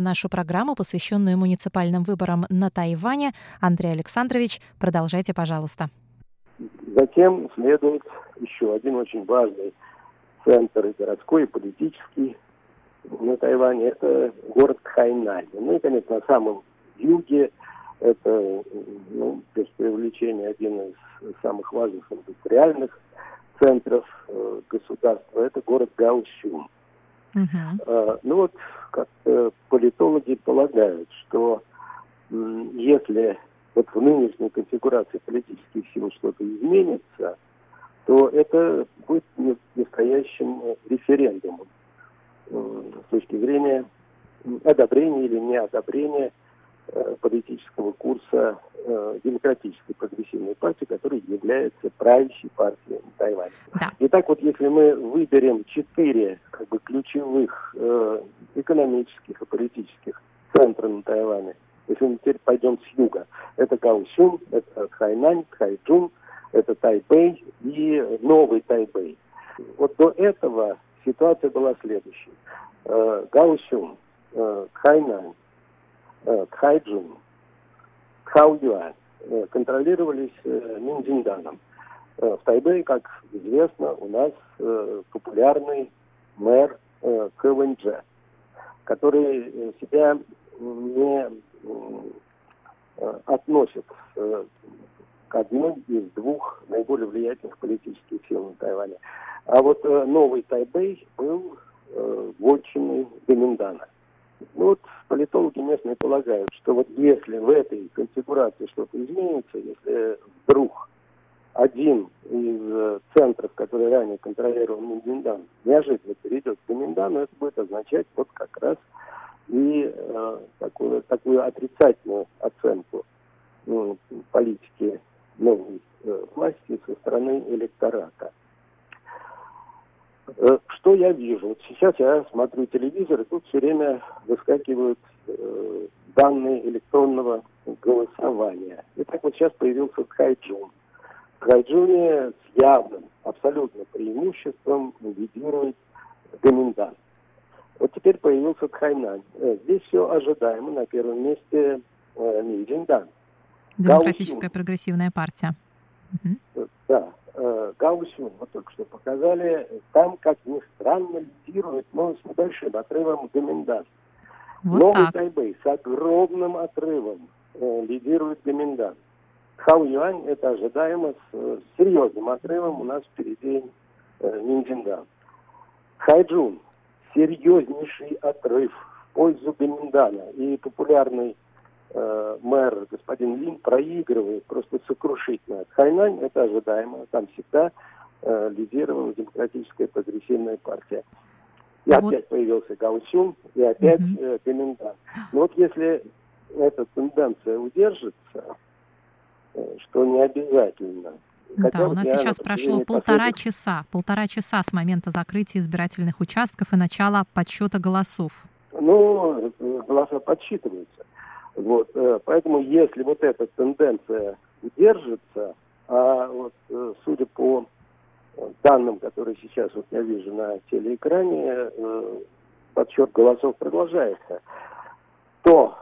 Нашу программу, посвященную муниципальным выборам на Тайване. Андрей Александрович, продолжайте, пожалуйста. Затем следует еще один очень важный центр и городской, и политический на Тайване. Это город Хайнань. Ну и, конечно, на самом юге это, ну, без привлечения, один из самых важных индустриальных центров э, государства. Это город Гаосюн. Э, ну вот, как э, политологи полагают, что если вот в нынешней конфигурации политических сил что-то изменится, то это будет настоящим референдумом э, с точки зрения одобрения или неодобрения политического курса э, демократической прогрессивной партии, которая является правящей партией Тайваня. Да. Итак, вот если мы выберем четыре как бы, ключевых э, экономических и политических центра на Тайване, если мы теперь пойдем с юга, это Гаосюн, это Хайнань, Хайчжун, это Тайбэй и Новый Тайбэй. Вот до этого ситуация была следующей. Э, Гаосюн, э, Хайнань, э, Кхайджун, э, контролировались э, Миндзинданом. Э, в Тайбэе, как известно, у нас популярный мэр э, КВНЖ, который себя не относит к одной из двух наиболее влиятельных политических сил на Тайване. А вот новый Тайбэй был э, вотчиной Гоминдана. Ну, вот политологи местные полагают, что вот если в этой конфигурации что-то изменится, если вдруг один из э, центров, который ранее контролировал Миндан, неожиданно перейдет к Миндану, это будет означать вот как раз и э, такую, такую отрицательную оценку ну, политики новой э, власти со стороны электората. Э, что я вижу? Вот сейчас я смотрю телевизор, и тут все время выскакивают э, данные электронного голосования. И так вот сейчас появился Хайджун. В Хайджуне с явным, абсолютно преимуществом лидирует Гоминдан. Вот теперь появился Тхайнань. Э, здесь все ожидаемо. На первом месте э, Минджиндан. Демократическая прогрессивная партия. Угу. Да э, Гаусюн, вот только что показали, там, как ни странно, лидирует, но с небольшим отрывом Гоминдан. Вот Новый так. Тайбэй с огромным отрывом э, лидирует Гоминдан. Хау Юань, это ожидаемо, с, с серьезным отрывом у нас впереди э, Минджиндан. Хайджун, серьезнейший отрыв в пользу Гоминдана. И популярный э, мэр господин Лин проигрывает просто сокрушительно. Хайнань это ожидаемо, там всегда э, лидировала демократическая прогрессивная партия. И вот. опять появился Гаусюн, и опять угу. э, комендант. Но вот если эта тенденция удержится, э, что не обязательно, да, у нас сейчас прошло полтора последних... часа, полтора часа с момента закрытия избирательных участков и начала подсчета голосов. Ну, э, голоса подсчитываются. Вот, э, поэтому если вот эта тенденция удержится, а вот э, судя по данным, которые сейчас вот я вижу на телеэкране, э, подсчет голосов продолжается, то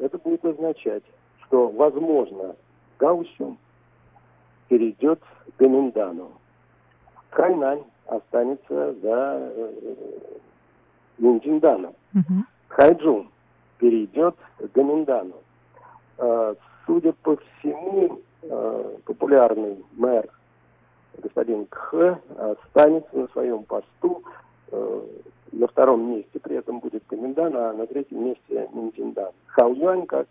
это будет означать, что, возможно, Гаусюн перейдет к Гоминдану. Хайнань останется за Минджинданом. Угу. Хайджун перейдет к Гоминдану. А, судя по всему, а, популярный мэр господин Кх останется на своем посту. А, на втором месте при этом будет Комендан, а на третьем месте Минтиндан. Хау Юань, как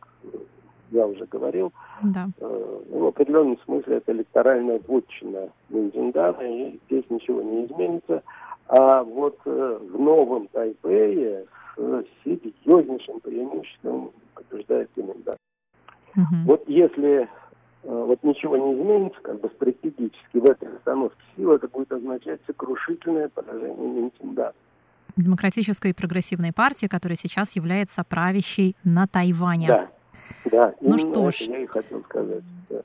я уже говорил, да. ну, в определенном смысле это электоральная вотчина Минтиндана, и здесь ничего не изменится. А вот э, в новом Тайпее с серьезнейшим преимуществом побеждает комендант. Угу. Вот если э, вот ничего не изменится, как бы стратегически в этой расстановке сил, это будет означать сокрушительное поражение Минтинда. Демократической и прогрессивной партии, которая сейчас является правящей на Тайване. Да, да. Ну что ж. я и хотел сказать. Да.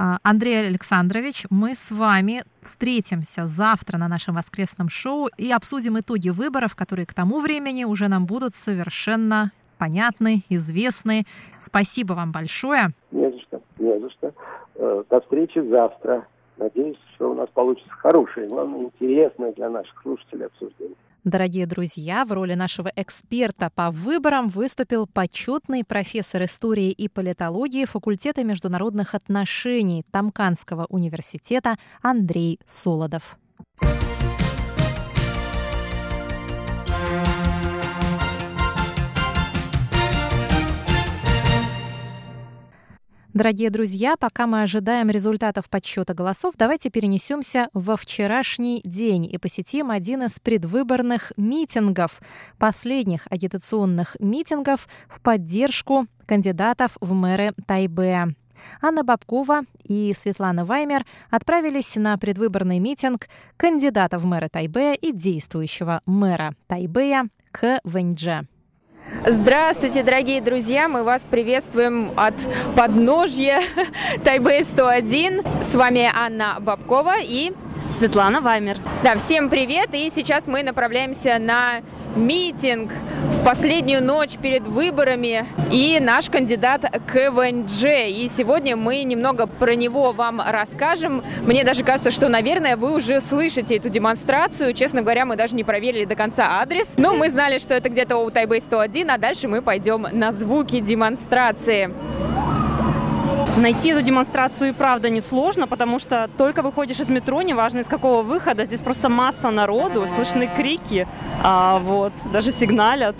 А, Андрей Александрович, мы с вами встретимся завтра на нашем воскресном шоу и обсудим итоги выборов, которые к тому времени уже нам будут совершенно понятны, известны. Спасибо вам большое. Не за что, не за что. Э, до встречи завтра. Надеюсь, что у нас получится хорошее, главное, интересное для наших слушателей обсуждение. Дорогие друзья, в роли нашего эксперта по выборам выступил почетный профессор истории и политологии факультета международных отношений Тамканского университета Андрей Солодов. Дорогие друзья, пока мы ожидаем результатов подсчета голосов, давайте перенесемся во вчерашний день и посетим один из предвыборных митингов, последних агитационных митингов в поддержку кандидатов в мэры Тайбе. Анна Бабкова и Светлана Ваймер отправились на предвыборный митинг кандидата в мэра Тайбэя и действующего мэра Тайбэя К. Вэньдже. Здравствуйте, дорогие друзья! Мы вас приветствуем от подножья Тайбэй 101. С вами Анна Бабкова и Светлана Ваймер. Да, всем привет! И сейчас мы направляемся на митинг в последнюю ночь перед выборами и наш кандидат КВНЖ. И сегодня мы немного про него вам расскажем. Мне даже кажется, что, наверное, вы уже слышите эту демонстрацию. Честно говоря, мы даже не проверили до конца адрес. Но мы знали, что это где-то у Тайбэй 101, а дальше мы пойдем на звуки демонстрации. Найти эту демонстрацию и правда несложно, потому что только выходишь из метро, неважно из какого выхода, здесь просто масса народу, слышны крики, а, вот, даже сигналят.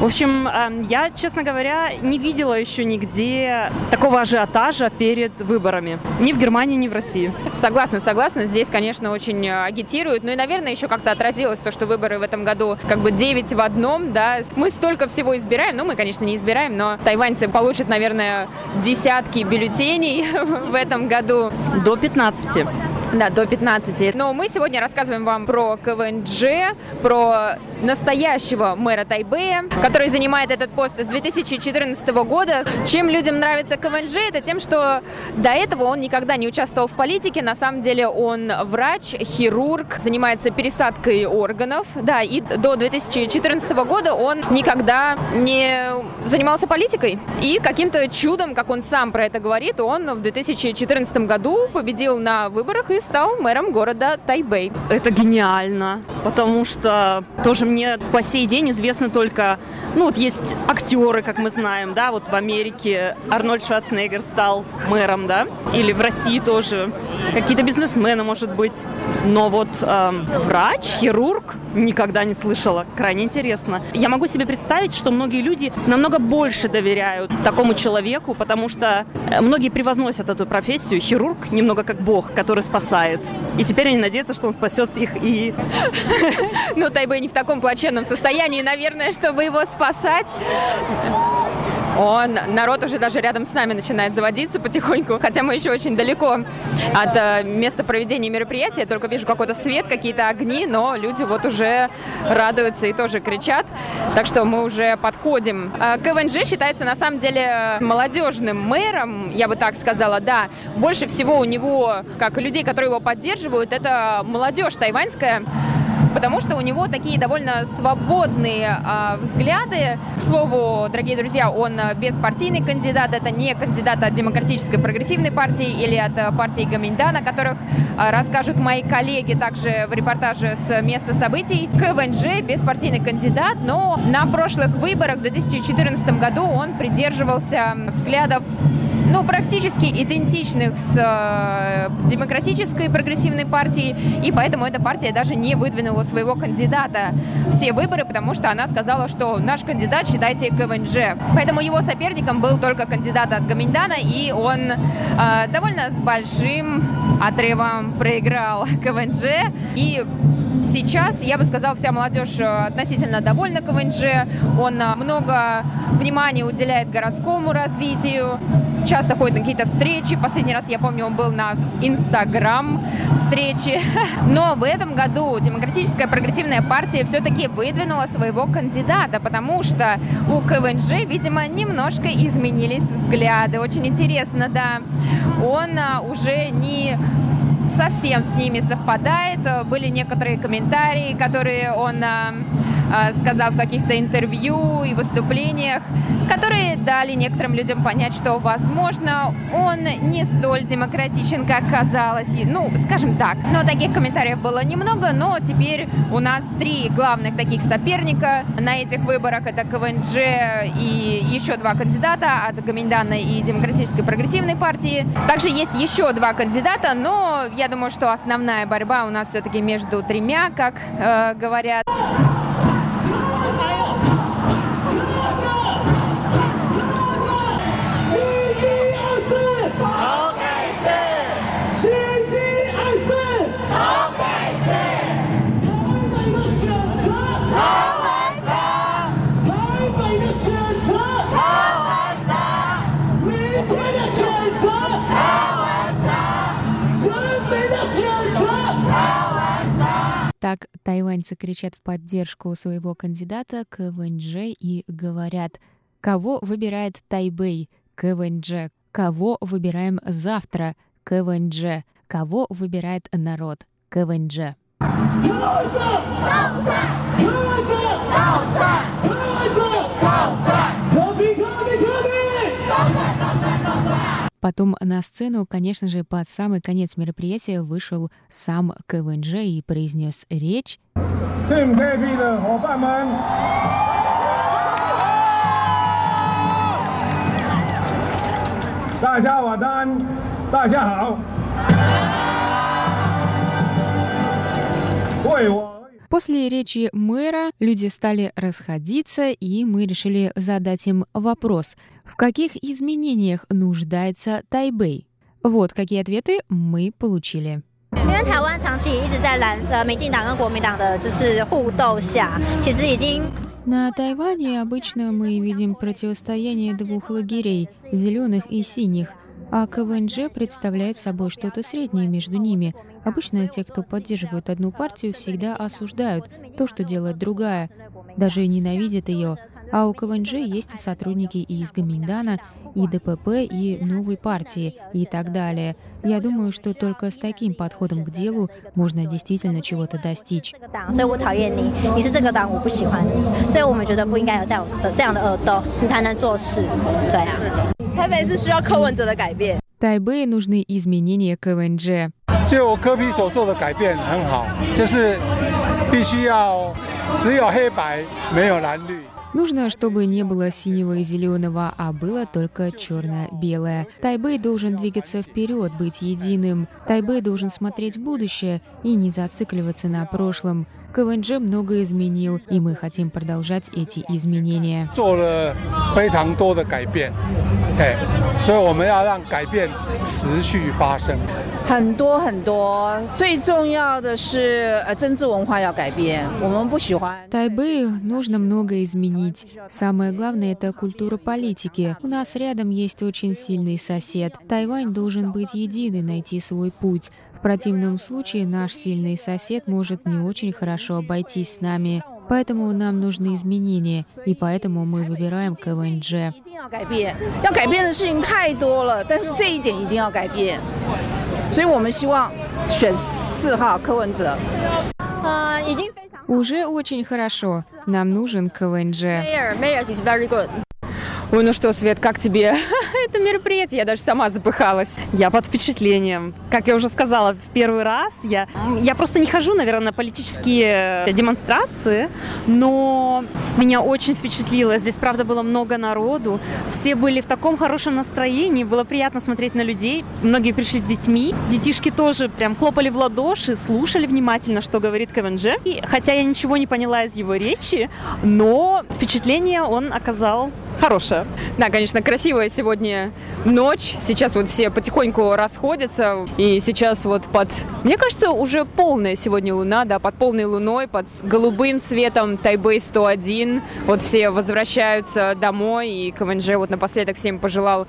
В общем, эм, я, честно говоря, не видела еще нигде такого ажиотажа перед выборами. Ни в Германии, ни в России. Согласна, согласна. Здесь, конечно, очень э, агитируют. Ну и, наверное, еще как-то отразилось то, что выборы в этом году как бы 9 в одном, да. Мы столько всего избираем, ну мы, конечно, не избираем, но тайваньцы получат, наверное, десятки бюллетеней рождений в этом году. До 15. Да, до 15. Но мы сегодня рассказываем вам про КВНЖ, про настоящего мэра Тайбэя, который занимает этот пост с 2014 года. Чем людям нравится КВНЖ, это тем, что до этого он никогда не участвовал в политике. На самом деле он врач, хирург, занимается пересадкой органов. Да, и до 2014 года он никогда не занимался политикой. И каким-то чудом, как он сам про это говорит, он в 2014 году победил на выборах и стал мэром города Тайбэй. Это гениально, потому что тоже мне по сей день известны только, ну вот есть актеры, как мы знаем, да, вот в Америке Арнольд Шварценеггер стал мэром, да, или в России тоже какие-то бизнесмены, может быть, но вот эм, врач, хирург никогда не слышала, крайне интересно. Я могу себе представить, что многие люди намного больше доверяют такому человеку, потому что э, многие превозносят эту профессию, хирург немного как бог, который спасает. И теперь они надеются, что он спасет их и... Ну, Тайбэй не в таком плачевном состоянии, наверное, чтобы его спасать. Он, народ уже даже рядом с нами начинает заводиться потихоньку, хотя мы еще очень далеко от э, места проведения мероприятия. Я только вижу какой-то свет, какие-то огни, но люди вот уже радуются и тоже кричат. Так что мы уже подходим. Э, КВНЖ считается на самом деле молодежным мэром, я бы так сказала, да. Больше всего у него, как людей, которые его поддерживают, это молодежь тайваньская потому что у него такие довольно свободные а, взгляды. К слову, дорогие друзья, он беспартийный кандидат, это не кандидат от Демократической прогрессивной партии или от а, партии Гаминьдана, о которых а, расскажут мои коллеги также в репортаже с места событий. КВНЖ беспартийный кандидат, но на прошлых выборах в 2014 году он придерживался взглядов ну, практически идентичных с э, демократической прогрессивной партией, и поэтому эта партия даже не выдвинула своего кандидата в те выборы, потому что она сказала, что наш кандидат, считайте, КВНЖ. Поэтому его соперником был только кандидат от Гаминьдана, и он э, довольно с большим отрывом проиграл КВНЖ, и Сейчас, я бы сказала, вся молодежь э, относительно довольна КВНЖ. Он э, много внимания уделяет городскому развитию, часто ходит на какие-то встречи. Последний раз, я помню, он был на Инстаграм встречи. Но в этом году Демократическая прогрессивная партия все-таки выдвинула своего кандидата, потому что у КВНЖ, видимо, немножко изменились взгляды. Очень интересно, да. Он а, уже не совсем с ними совпадает. Были некоторые комментарии, которые он э, сказал в каких-то интервью и выступлениях, которые дали некоторым людям понять, что, возможно, он не столь демократичен, как казалось. Ну, скажем так. Но таких комментариев было немного, но теперь у нас три главных таких соперника на этих выборах. Это КВНЖ и еще два кандидата от Гоминьдана и Демократической прогрессивной партии. Также есть еще два кандидата, но я думаю, что основная борьба у нас все-таки между тремя, как э, говорят. Тайваньцы кричат в поддержку своего кандидата КВНЖ и говорят, кого выбирает Тайбэй, КВНЖ, кого выбираем завтра, КВНЖ, кого выбирает народ, КВНЖ. Потом на сцену, конечно же, под самый конец мероприятия вышел сам КВНЖ и произнес речь. После речи мэра люди стали расходиться, и мы решили задать им вопрос, в каких изменениях нуждается Тайбэй? Вот какие ответы мы получили. 因为台湾长期一直在蓝呃民进党跟国民党的就是互斗下，其实已经 на Тайване обычно мы видим противостояние двух лагерей – зеленых и синих, а КВНЖ представляет собой что-то среднее между ними. Обычно те, кто поддерживают одну партию, всегда осуждают то, что делает другая, даже ненавидят ее. А у КВНЖ есть сотрудники и из Гаминдана, и ДПП, и новой партии, и так далее. Я думаю, что только с таким подходом к делу можно действительно чего-то достичь. Тайбэй нужны изменения КВНЖ. 就我科比所做的改变很好，就是必须要只有黑白，没有蓝绿。Нужно, чтобы не было синего и зеленого, а было только черно-белое. Тайбэй должен двигаться вперед, быть единым. Тайбэй должен смотреть в будущее и не зацикливаться на прошлом. КВНЖ многое изменил, и мы хотим продолжать эти изменения. Тайбэю нужно многое изменить. Самое главное — это культура политики. У нас рядом есть очень сильный сосед. Тайвань должен быть единый, найти свой путь противном случае наш сильный сосед может не очень хорошо обойтись с нами. Поэтому нам нужны изменения, и поэтому мы выбираем КВНЖ. Уже очень хорошо. Нам нужен КВНЖ. Ой, ну что, Свет, как тебе это мероприятие? Я даже сама запыхалась. Я под впечатлением. Как я уже сказала, в первый раз я, я просто не хожу, наверное, на политические демонстрации, но меня очень впечатлило. Здесь, правда, было много народу. Все были в таком хорошем настроении. Было приятно смотреть на людей. Многие пришли с детьми. Детишки тоже прям хлопали в ладоши, слушали внимательно, что говорит КВНЖ. И хотя я ничего не поняла из его речи, но впечатление он оказал хорошее. Да, конечно, красивая сегодня ночь. Сейчас вот все потихоньку расходятся. И сейчас вот под... Мне кажется, уже полная сегодня луна, да, под полной луной, под голубым светом Тайбэй 101. Вот все возвращаются домой. И КВНЖ вот напоследок всем пожелал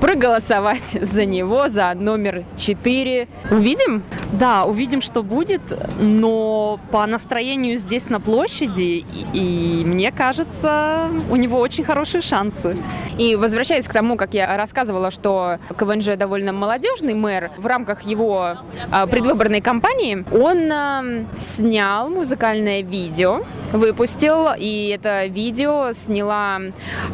проголосовать за него, за номер 4. Увидим? Да, увидим, что будет. Но по настроению здесь на площади, и, и мне кажется, у него очень хорошие шансы шансы. И возвращаясь к тому, как я рассказывала, что КВНЖ довольно молодежный мэр, в рамках его а, предвыборной кампании он а, снял музыкальное видео, выпустил, и это видео сняла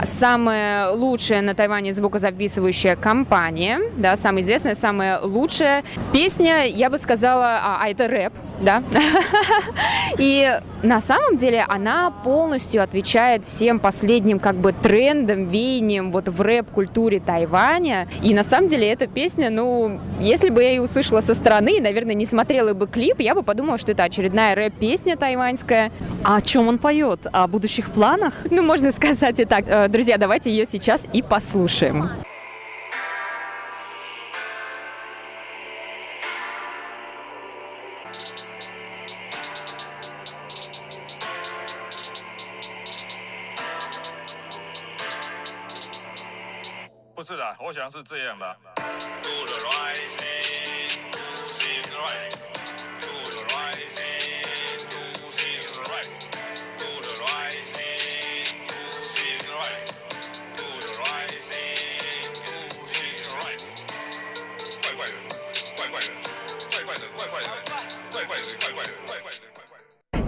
самая лучшая на Тайване звукозаписывающая компания, да, самая известная, самая лучшая песня, я бы сказала, а, а это рэп, да. И на самом деле она полностью отвечает всем последним как бы трендам, веяниям вот в рэп-культуре Тайваня. И на самом деле эта песня, ну, если бы я ее услышала со стороны, наверное, не смотрела бы клип, я бы подумала, что это очередная рэп-песня тайваньская. А о чем он поет? О будущих планах? Ну, можно сказать и так. Э, друзья, давайте ее сейчас и послушаем. 是的，我想是这样的。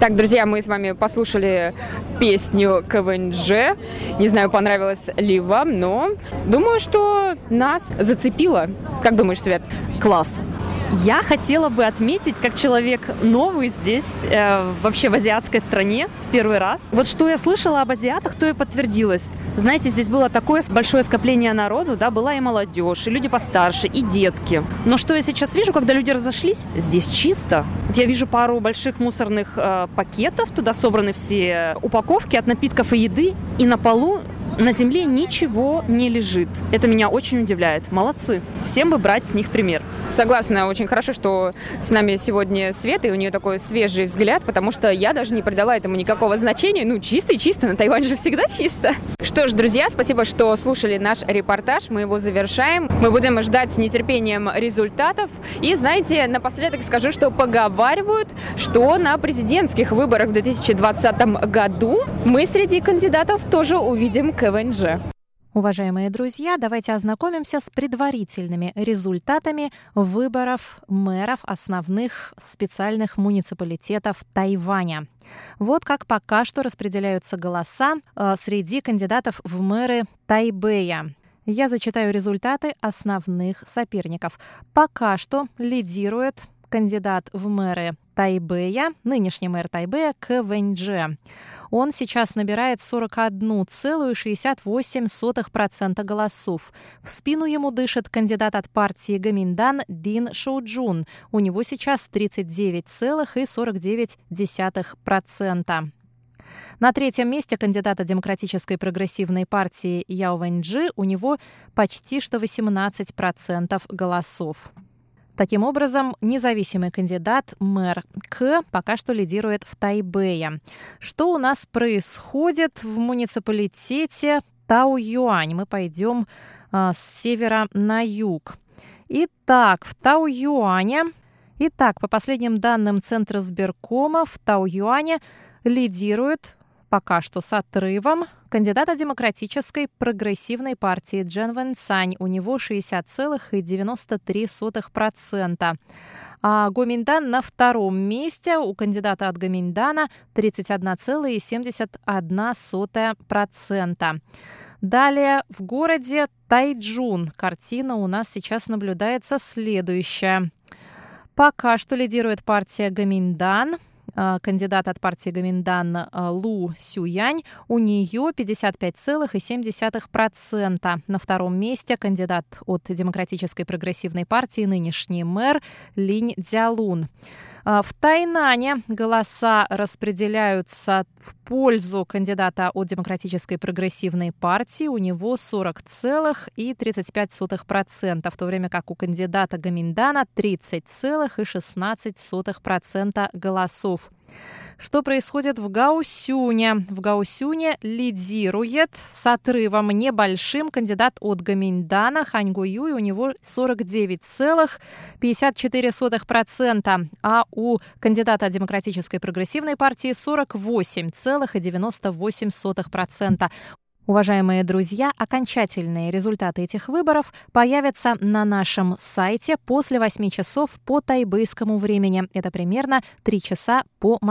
Так, друзья, мы с вами послушали песню КВНЖ. Не знаю, понравилось ли вам, но думаю, что нас зацепило. Как думаешь, Свет? Класс. Я хотела бы отметить, как человек новый здесь, э, вообще в азиатской стране, в первый раз. Вот что я слышала об азиатах, то и подтвердилось. Знаете, здесь было такое большое скопление народу, да, была и молодежь, и люди постарше, и детки. Но что я сейчас вижу, когда люди разошлись, здесь чисто. Я вижу пару больших мусорных э, пакетов, туда собраны все упаковки от напитков и еды, и на полу на земле ничего не лежит. Это меня очень удивляет. Молодцы. Всем бы брать с них пример. Согласна, очень хорошо, что с нами сегодня Света, и у нее такой свежий взгляд, потому что я даже не придала этому никакого значения. Ну, чисто и чисто, на Тайване же всегда чисто. Что ж, друзья, спасибо, что слушали наш репортаж, мы его завершаем. Мы будем ждать с нетерпением результатов. И, знаете, напоследок скажу, что поговаривают, что на президентских выборах в 2020 году мы среди кандидатов тоже увидим КВНЖ. Уважаемые друзья, давайте ознакомимся с предварительными результатами выборов мэров основных специальных муниципалитетов Тайваня. Вот как пока что распределяются голоса э, среди кандидатов в мэры Тайбэя. Я зачитаю результаты основных соперников. Пока что лидирует кандидат в мэры Тайбэя, нынешний мэр Тайбэя, К. Он сейчас набирает 41,68% голосов. В спину ему дышит кандидат от партии Гаминдан Дин Шоуджун. У него сейчас 39,49%. На третьем месте кандидата Демократической прогрессивной партии Яо Вэньджи у него почти что 18% голосов. Таким образом, независимый кандидат мэр К пока что лидирует в Тайбэе. Что у нас происходит в муниципалитете Тау-Юань? Мы пойдем а, с севера на юг. Итак, в Тау-Юане Итак, по последним данным Центра сберкома, в Тау-Юане лидирует пока что с отрывом кандидата демократической прогрессивной партии Джен Вен Цань. У него 60,93%. А Гоминдан на втором месте. У кандидата от Гоминдана 31,71%. Далее в городе Тайджун картина у нас сейчас наблюдается следующая. Пока что лидирует партия а, кандидат от партии Гаминдан а, Лу Сюянь. У нее 55,7%. На втором месте кандидат от Демократической прогрессивной партии, нынешний мэр Линь Дзялун. А, в Тайнане голоса распределяются в пользу кандидата от Демократической прогрессивной партии. У него 40,35%, в то время как у кандидата Гаминдана 30,16% голосов. Что происходит в Гаусюне? В Гаусюне лидирует с отрывом небольшим кандидат от Гаминьдана Ханьгу Юй. У него 49,54%, а у кандидата от Демократической прогрессивной партии 48,98%. Уважаемые друзья, окончательные результаты этих выборов появятся на нашем сайте после 8 часов по тайбэйскому времени. Это примерно 3 часа по